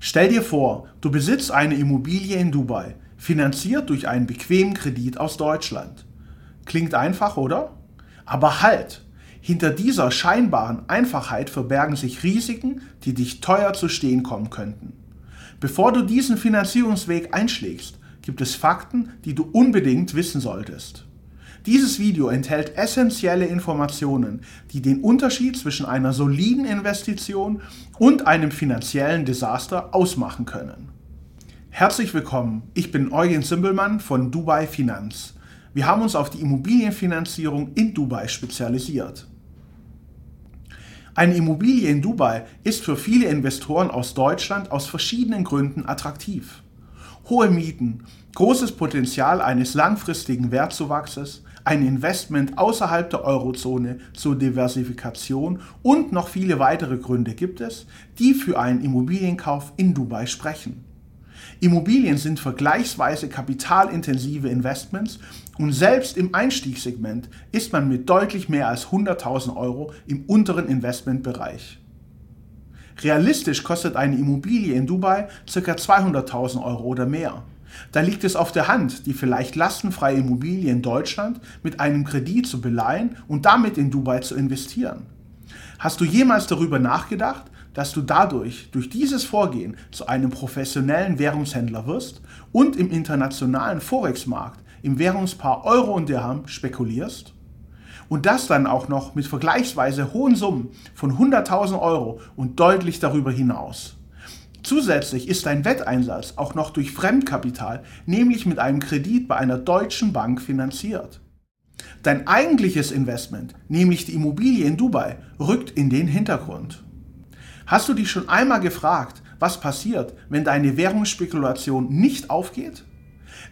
Stell dir vor, du besitzt eine Immobilie in Dubai, finanziert durch einen bequemen Kredit aus Deutschland. Klingt einfach, oder? Aber halt! Hinter dieser scheinbaren Einfachheit verbergen sich Risiken, die dich teuer zu stehen kommen könnten. Bevor du diesen Finanzierungsweg einschlägst, gibt es Fakten, die du unbedingt wissen solltest. Dieses Video enthält essentielle Informationen, die den Unterschied zwischen einer soliden Investition und einem finanziellen Desaster ausmachen können. Herzlich willkommen, ich bin Eugen Simbelmann von Dubai Finanz. Wir haben uns auf die Immobilienfinanzierung in Dubai spezialisiert. Eine Immobilie in Dubai ist für viele Investoren aus Deutschland aus verschiedenen Gründen attraktiv. Hohe Mieten, großes Potenzial eines langfristigen Wertzuwachses, ein Investment außerhalb der Eurozone zur Diversifikation und noch viele weitere Gründe gibt es, die für einen Immobilienkauf in Dubai sprechen. Immobilien sind vergleichsweise kapitalintensive Investments und selbst im Einstiegssegment ist man mit deutlich mehr als 100.000 Euro im unteren Investmentbereich. Realistisch kostet eine Immobilie in Dubai ca. 200.000 Euro oder mehr. Da liegt es auf der Hand, die vielleicht lastenfreie Immobilie in Deutschland mit einem Kredit zu beleihen und damit in Dubai zu investieren. Hast du jemals darüber nachgedacht, dass du dadurch, durch dieses Vorgehen, zu einem professionellen Währungshändler wirst und im internationalen Forex-Markt im Währungspaar Euro und Dirham spekulierst? Und das dann auch noch mit vergleichsweise hohen Summen von 100.000 Euro und deutlich darüber hinaus. Zusätzlich ist dein Wetteinsatz auch noch durch Fremdkapital, nämlich mit einem Kredit bei einer deutschen Bank finanziert. Dein eigentliches Investment, nämlich die Immobilie in Dubai, rückt in den Hintergrund. Hast du dich schon einmal gefragt, was passiert, wenn deine Währungsspekulation nicht aufgeht?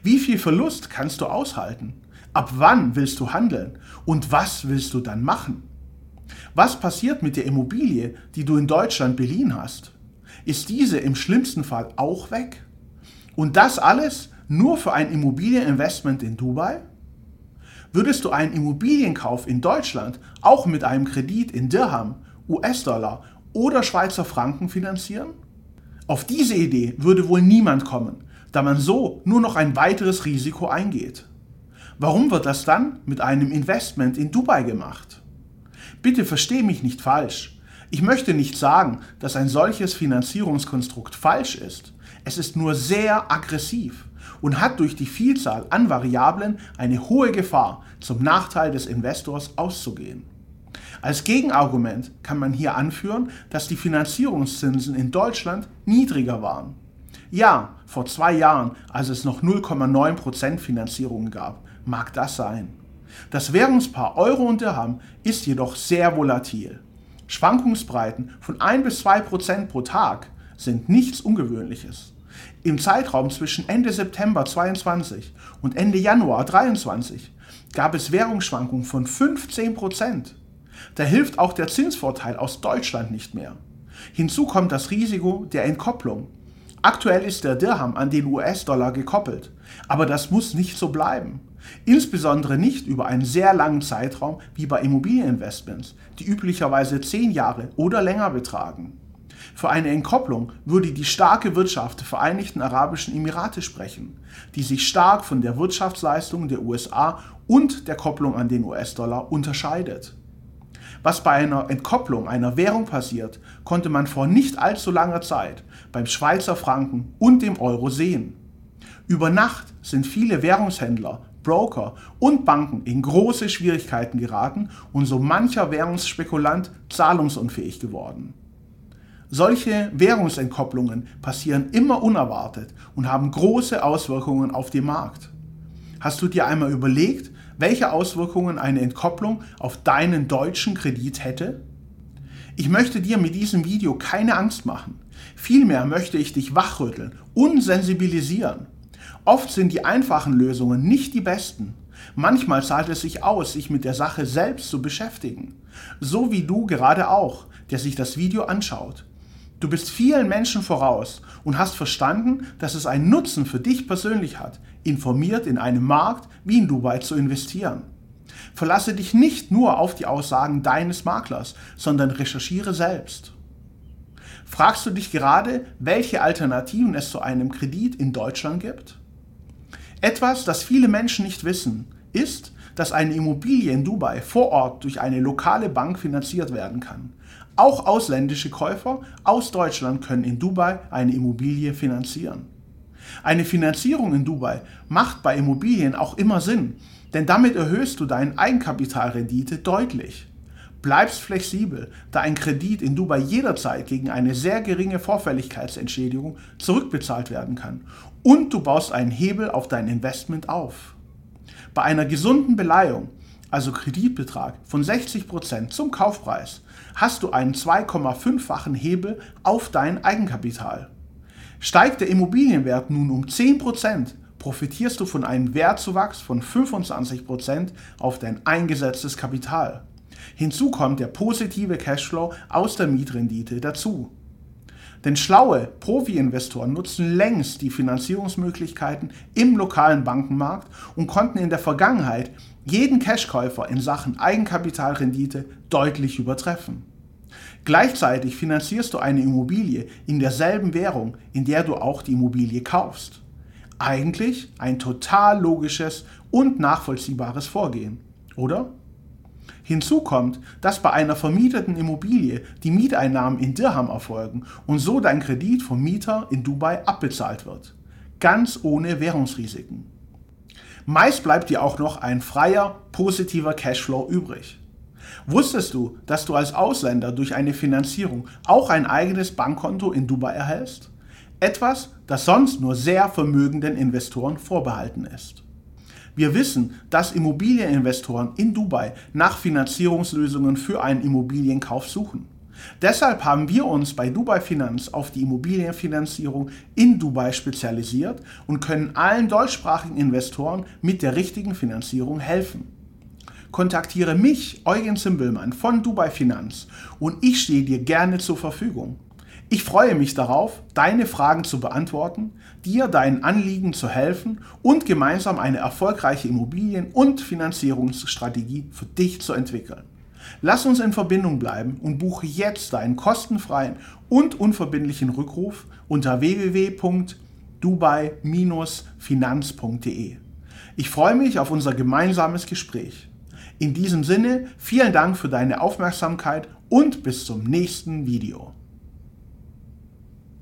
Wie viel Verlust kannst du aushalten? Ab wann willst du handeln? Und was willst du dann machen? Was passiert mit der Immobilie, die du in Deutschland beliehen hast? Ist diese im schlimmsten Fall auch weg? Und das alles nur für ein Immobilieninvestment in Dubai? Würdest du einen Immobilienkauf in Deutschland auch mit einem Kredit in Dirham, US-Dollar oder Schweizer Franken finanzieren? Auf diese Idee würde wohl niemand kommen, da man so nur noch ein weiteres Risiko eingeht. Warum wird das dann mit einem Investment in Dubai gemacht? Bitte verstehe mich nicht falsch. Ich möchte nicht sagen, dass ein solches Finanzierungskonstrukt falsch ist. Es ist nur sehr aggressiv und hat durch die Vielzahl an Variablen eine hohe Gefahr, zum Nachteil des Investors auszugehen. Als Gegenargument kann man hier anführen, dass die Finanzierungszinsen in Deutschland niedriger waren. Ja, vor zwei Jahren, als es noch 0,9% Finanzierungen gab, mag das sein. Das Währungspaar Euro und Dirham ist jedoch sehr volatil. Schwankungsbreiten von 1 bis 2% pro Tag sind nichts Ungewöhnliches. Im Zeitraum zwischen Ende September 22 und Ende Januar 23 gab es Währungsschwankungen von 15% Da hilft auch der Zinsvorteil aus Deutschland nicht mehr. Hinzu kommt das Risiko der Entkopplung. Aktuell ist der Dirham an den US-Dollar gekoppelt, aber das muss nicht so bleiben. Insbesondere nicht über einen sehr langen Zeitraum wie bei Immobilieninvestments, die üblicherweise 10 Jahre oder länger betragen. Für eine Entkopplung würde die starke Wirtschaft der Vereinigten Arabischen Emirate sprechen, die sich stark von der Wirtschaftsleistung der USA und der Kopplung an den US-Dollar unterscheidet. Was bei einer Entkopplung einer Währung passiert, konnte man vor nicht allzu langer Zeit beim Schweizer Franken und dem Euro sehen. Über Nacht sind viele Währungshändler, Broker und Banken in große Schwierigkeiten geraten und so mancher Währungsspekulant zahlungsunfähig geworden. Solche Währungsentkopplungen passieren immer unerwartet und haben große Auswirkungen auf den Markt. Hast du dir einmal überlegt, welche Auswirkungen eine Entkopplung auf deinen deutschen Kredit hätte? Ich möchte dir mit diesem Video keine Angst machen. Vielmehr möchte ich dich wachrütteln und sensibilisieren. Oft sind die einfachen Lösungen nicht die besten. Manchmal zahlt es sich aus, sich mit der Sache selbst zu beschäftigen. So wie du gerade auch, der sich das Video anschaut. Du bist vielen Menschen voraus und hast verstanden, dass es einen Nutzen für dich persönlich hat, informiert in einem Markt wie in Dubai zu investieren. Verlasse dich nicht nur auf die Aussagen deines Maklers, sondern recherchiere selbst. Fragst du dich gerade, welche Alternativen es zu einem Kredit in Deutschland gibt? Etwas, das viele Menschen nicht wissen, ist, dass eine Immobilie in Dubai vor Ort durch eine lokale Bank finanziert werden kann. Auch ausländische Käufer aus Deutschland können in Dubai eine Immobilie finanzieren. Eine Finanzierung in Dubai macht bei Immobilien auch immer Sinn, denn damit erhöhst du deine Eigenkapitalrendite deutlich. Bleibst flexibel, da ein Kredit in Dubai jederzeit gegen eine sehr geringe Vorfälligkeitsentschädigung zurückbezahlt werden kann und du baust einen Hebel auf dein Investment auf. Bei einer gesunden Beleihung, also Kreditbetrag von 60% zum Kaufpreis, hast du einen 2,5-fachen Hebel auf dein Eigenkapital. Steigt der Immobilienwert nun um 10%, profitierst du von einem Wertzuwachs von 25% auf dein eingesetztes Kapital. Hinzu kommt der positive Cashflow aus der Mietrendite dazu. Denn schlaue Profi-Investoren nutzen längst die Finanzierungsmöglichkeiten im lokalen Bankenmarkt und konnten in der Vergangenheit jeden Cashkäufer in Sachen Eigenkapitalrendite deutlich übertreffen. Gleichzeitig finanzierst du eine Immobilie in derselben Währung, in der du auch die Immobilie kaufst. Eigentlich ein total logisches und nachvollziehbares Vorgehen, oder? Hinzu kommt, dass bei einer vermieteten Immobilie die Mieteinnahmen in Dirham erfolgen und so dein Kredit vom Mieter in Dubai abbezahlt wird. Ganz ohne Währungsrisiken. Meist bleibt dir auch noch ein freier, positiver Cashflow übrig. Wusstest du, dass du als Ausländer durch eine Finanzierung auch ein eigenes Bankkonto in Dubai erhältst? Etwas, das sonst nur sehr vermögenden Investoren vorbehalten ist. Wir wissen, dass Immobilieninvestoren in Dubai nach Finanzierungslösungen für einen Immobilienkauf suchen. Deshalb haben wir uns bei Dubai Finanz auf die Immobilienfinanzierung in Dubai spezialisiert und können allen deutschsprachigen Investoren mit der richtigen Finanzierung helfen. Kontaktiere mich, Eugen Zimbelmann von Dubai Finanz und ich stehe dir gerne zur Verfügung. Ich freue mich darauf, deine Fragen zu beantworten, dir deinen Anliegen zu helfen und gemeinsam eine erfolgreiche Immobilien- und Finanzierungsstrategie für dich zu entwickeln. Lass uns in Verbindung bleiben und buche jetzt deinen kostenfreien und unverbindlichen Rückruf unter www.dubai-finanz.de. Ich freue mich auf unser gemeinsames Gespräch. In diesem Sinne, vielen Dank für deine Aufmerksamkeit und bis zum nächsten Video.